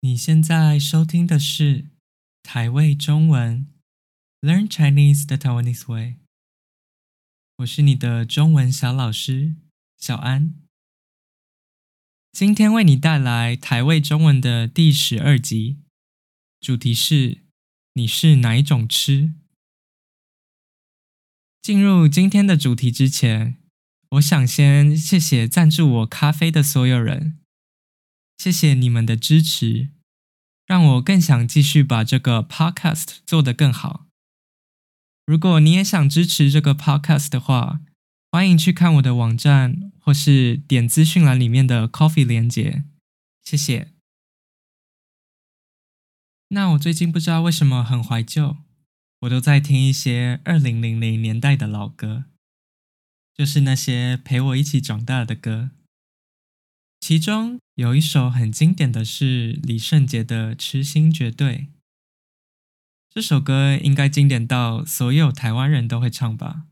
你现在收听的是台味中文，Learn Chinese the Taiwanese way。我是你的中文小老师小安，今天为你带来台味中文的第十二集，主题是你是哪一种吃？进入今天的主题之前，我想先谢谢赞助我咖啡的所有人，谢谢你们的支持，让我更想继续把这个 podcast 做得更好。如果你也想支持这个 podcast 的话，欢迎去看我的网站，或是点资讯栏里面的 coffee 连结，谢谢。那我最近不知道为什么很怀旧。我都在听一些二零零零年代的老歌，就是那些陪我一起长大的歌。其中有一首很经典的是李圣杰的《痴心绝对》，这首歌应该经典到所有台湾人都会唱吧？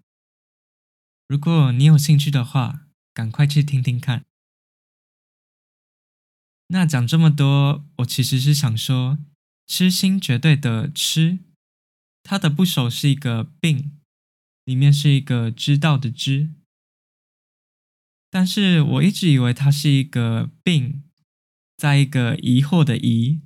如果你有兴趣的话，赶快去听听看。那讲这么多，我其实是想说，《痴心绝对》的“痴”。它的部首是一个病，里面是一个知道的知，但是我一直以为它是一个病，在一个疑惑的疑，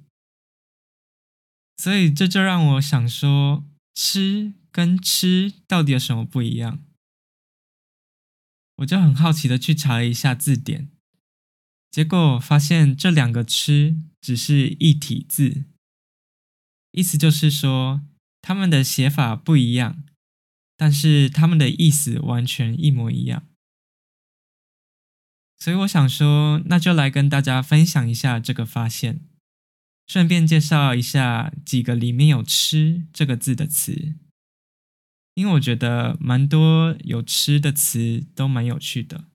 所以这就让我想说，吃跟吃到底有什么不一样？我就很好奇的去查了一下字典，结果发现这两个吃只是一体字，意思就是说。他们的写法不一样，但是他们的意思完全一模一样。所以我想说，那就来跟大家分享一下这个发现，顺便介绍一下几个里面有“吃”这个字的词，因为我觉得蛮多有“吃”的词都蛮有趣的。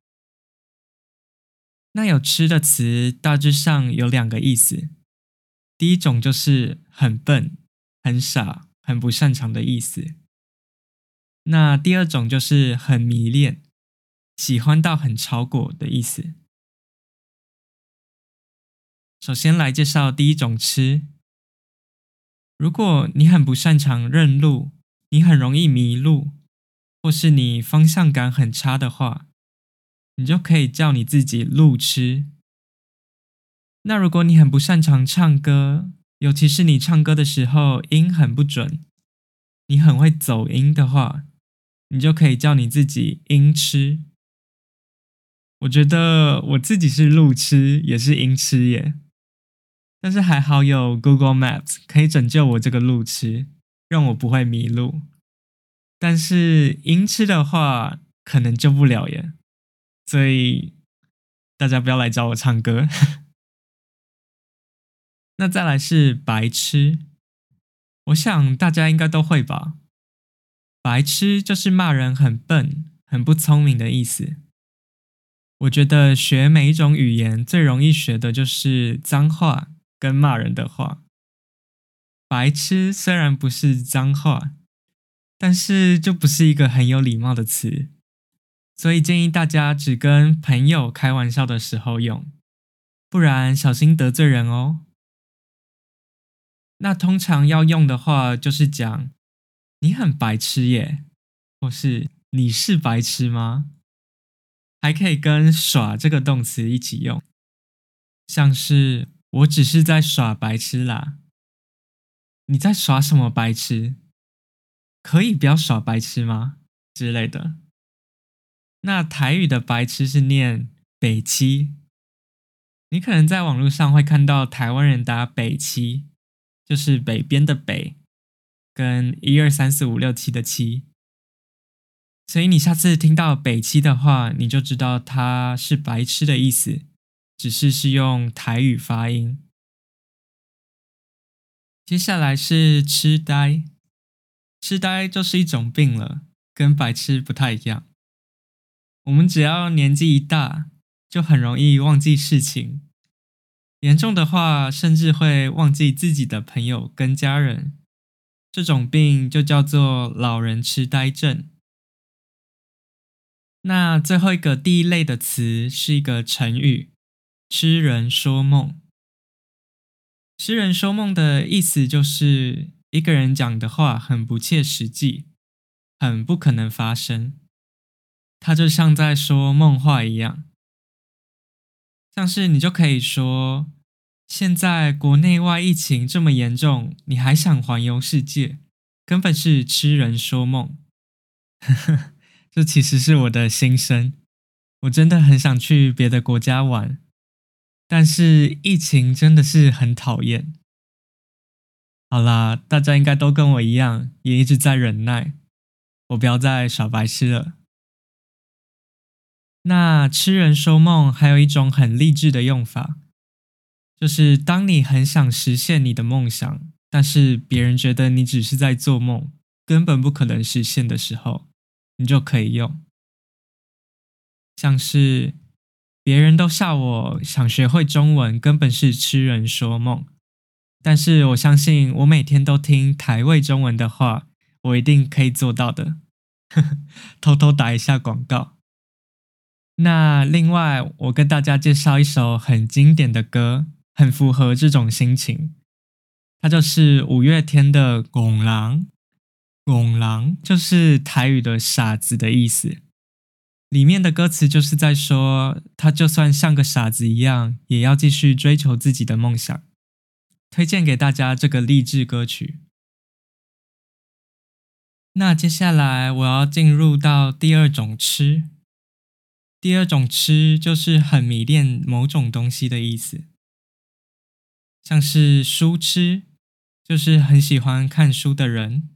那有“吃”的词大致上有两个意思，第一种就是很笨、很傻。很不擅长的意思。那第二种就是很迷恋，喜欢到很超过的意思。首先来介绍第一种吃。如果你很不擅长认路，你很容易迷路，或是你方向感很差的话，你就可以叫你自己路痴。那如果你很不擅长唱歌，尤其是你唱歌的时候音很不准，你很会走音的话，你就可以叫你自己音痴。我觉得我自己是路痴，也是音痴耶。但是还好有 Google Maps 可以拯救我这个路痴，让我不会迷路。但是音痴的话，可能救不了耶。所以大家不要来找我唱歌。那再来是白痴，我想大家应该都会吧。白痴就是骂人很笨、很不聪明的意思。我觉得学每一种语言最容易学的就是脏话跟骂人的话。白痴虽然不是脏话，但是就不是一个很有礼貌的词，所以建议大家只跟朋友开玩笑的时候用，不然小心得罪人哦。那通常要用的话，就是讲你很白痴耶，或是你是白痴吗？还可以跟耍这个动词一起用，像是我只是在耍白痴啦。你在耍什么白痴？可以不要耍白痴吗？之类的。那台语的白痴是念北七，你可能在网络上会看到台湾人打北七。就是北边的北，跟一二三四五六七的七，所以你下次听到北七的话，你就知道它是白痴的意思，只是是用台语发音。接下来是痴呆，痴呆就是一种病了，跟白痴不太一样。我们只要年纪一大，就很容易忘记事情。严重的话，甚至会忘记自己的朋友跟家人。这种病就叫做老人痴呆症。那最后一个第一类的词是一个成语“痴人说梦”。痴人说梦的意思就是一个人讲的话很不切实际，很不可能发生。他就像在说梦话一样，像是你就可以说：现在国内外疫情这么严重，你还想环游世界，根本是痴人说梦。呵呵 这其实是我的心声。我真的很想去别的国家玩，但是疫情真的是很讨厌。好啦，大家应该都跟我一样，也一直在忍耐。我不要再耍白痴了。那痴人说梦还有一种很励志的用法，就是当你很想实现你的梦想，但是别人觉得你只是在做梦，根本不可能实现的时候，你就可以用。像是别人都笑我想学会中文，根本是痴人说梦。但是我相信，我每天都听台味中文的话，我一定可以做到的。偷偷打一下广告。那另外，我跟大家介绍一首很经典的歌，很符合这种心情。它就是五月天的《拱廊》，戆人就是台语的傻子的意思。里面的歌词就是在说，他就算像个傻子一样，也要继续追求自己的梦想。推荐给大家这个励志歌曲。那接下来我要进入到第二种吃。第二种吃就是很迷恋某种东西的意思，像是书痴，就是很喜欢看书的人，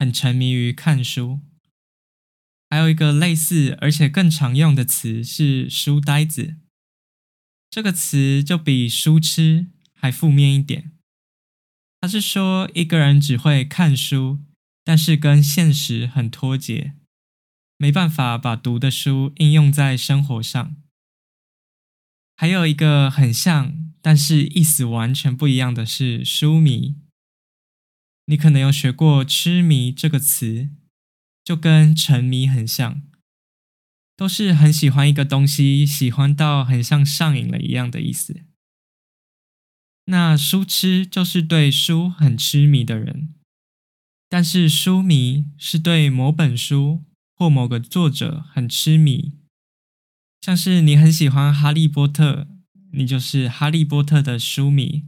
很沉迷于看书。还有一个类似而且更常用的词是“书呆子”，这个词就比“书痴”还负面一点。他是说一个人只会看书，但是跟现实很脱节，没办法把读的书应用在生活上。还有一个很像，但是意思完全不一样的是“书迷”。你可能有学过“痴迷”这个词。就跟沉迷很像，都是很喜欢一个东西，喜欢到很像上瘾了一样的意思。那书痴就是对书很痴迷的人，但是书迷是对某本书或某个作者很痴迷。像是你很喜欢哈利波特，你就是哈利波特的书迷，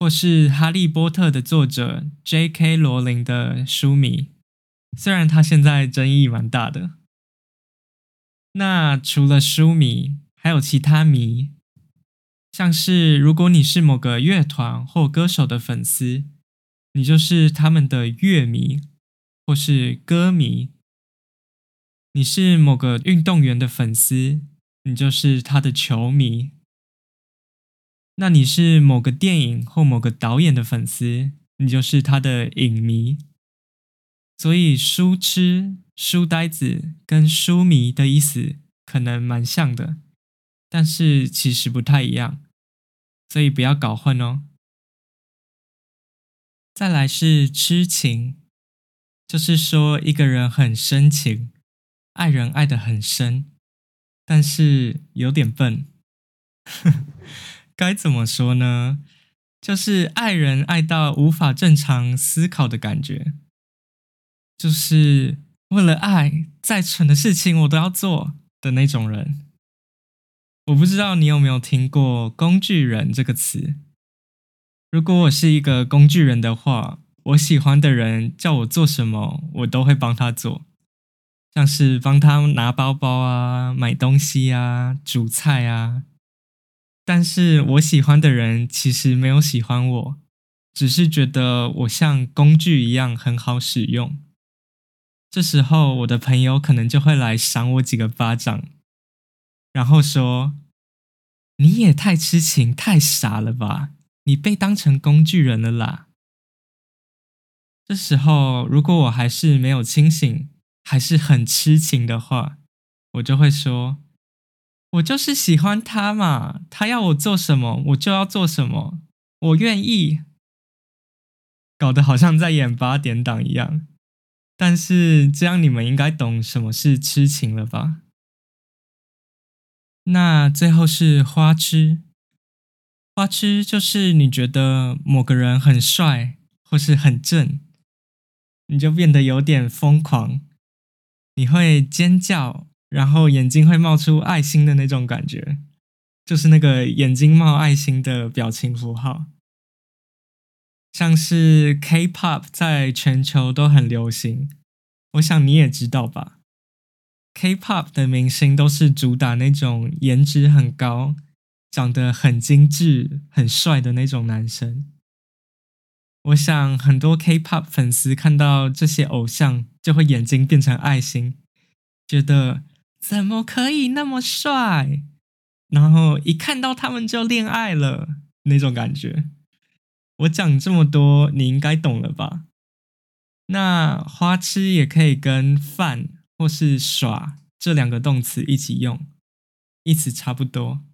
或是哈利波特的作者 J.K. 罗琳的书迷。虽然他现在争议蛮大的，那除了书迷，还有其他迷，像是如果你是某个乐团或歌手的粉丝，你就是他们的乐迷或是歌迷；你是某个运动员的粉丝，你就是他的球迷；那你是某个电影或某个导演的粉丝，你就是他的影迷。所以，书痴、书呆子跟书迷的意思可能蛮像的，但是其实不太一样，所以不要搞混哦。再来是痴情，就是说一个人很深情，爱人爱得很深，但是有点笨。该怎么说呢？就是爱人爱到无法正常思考的感觉。就是为了爱，再蠢的事情我都要做的那种人。我不知道你有没有听过“工具人”这个词。如果我是一个工具人的话，我喜欢的人叫我做什么，我都会帮他做，像是帮他拿包包啊、买东西啊、煮菜啊。但是我喜欢的人其实没有喜欢我，只是觉得我像工具一样很好使用。这时候，我的朋友可能就会来赏我几个巴掌，然后说：“你也太痴情、太傻了吧？你被当成工具人了啦！”这时候，如果我还是没有清醒，还是很痴情的话，我就会说：“我就是喜欢他嘛，他要我做什么，我就要做什么，我愿意。”搞得好像在演八点档一样。但是这样你们应该懂什么是痴情了吧？那最后是花痴，花痴就是你觉得某个人很帅或是很正，你就变得有点疯狂，你会尖叫，然后眼睛会冒出爱心的那种感觉，就是那个眼睛冒爱心的表情符号。像是 K-pop 在全球都很流行，我想你也知道吧？K-pop 的明星都是主打那种颜值很高、长得很精致、很帅的那种男生。我想很多 K-pop 粉丝看到这些偶像，就会眼睛变成爱心，觉得怎么可以那么帅？然后一看到他们就恋爱了那种感觉。我讲这么多，你应该懂了吧？那花痴也可以跟犯或是耍这两个动词一起用，意思差不多。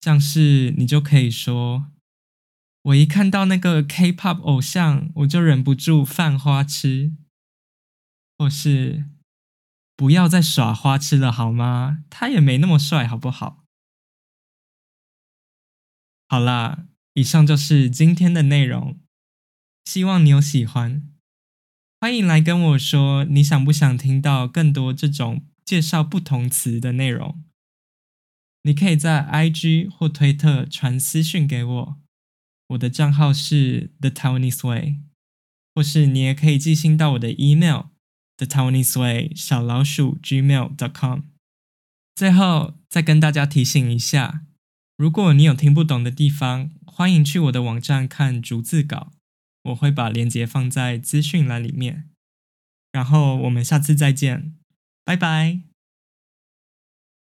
像是你就可以说，我一看到那个 K-pop 偶像，我就忍不住犯花痴，或是不要再耍花痴了好吗？他也没那么帅，好不好？好啦。以上就是今天的内容，希望你有喜欢。欢迎来跟我说，你想不想听到更多这种介绍不同词的内容？你可以在 IG 或推特传私讯给我，我的账号是 The Taiwanese Way，或是你也可以寄信到我的 email The Taiwanese Way 小老鼠 gmail.com。最后再跟大家提醒一下，如果你有听不懂的地方，欢迎去我的网站看逐字稿，我会把链接放在资讯栏里面。然后我们下次再见，拜拜。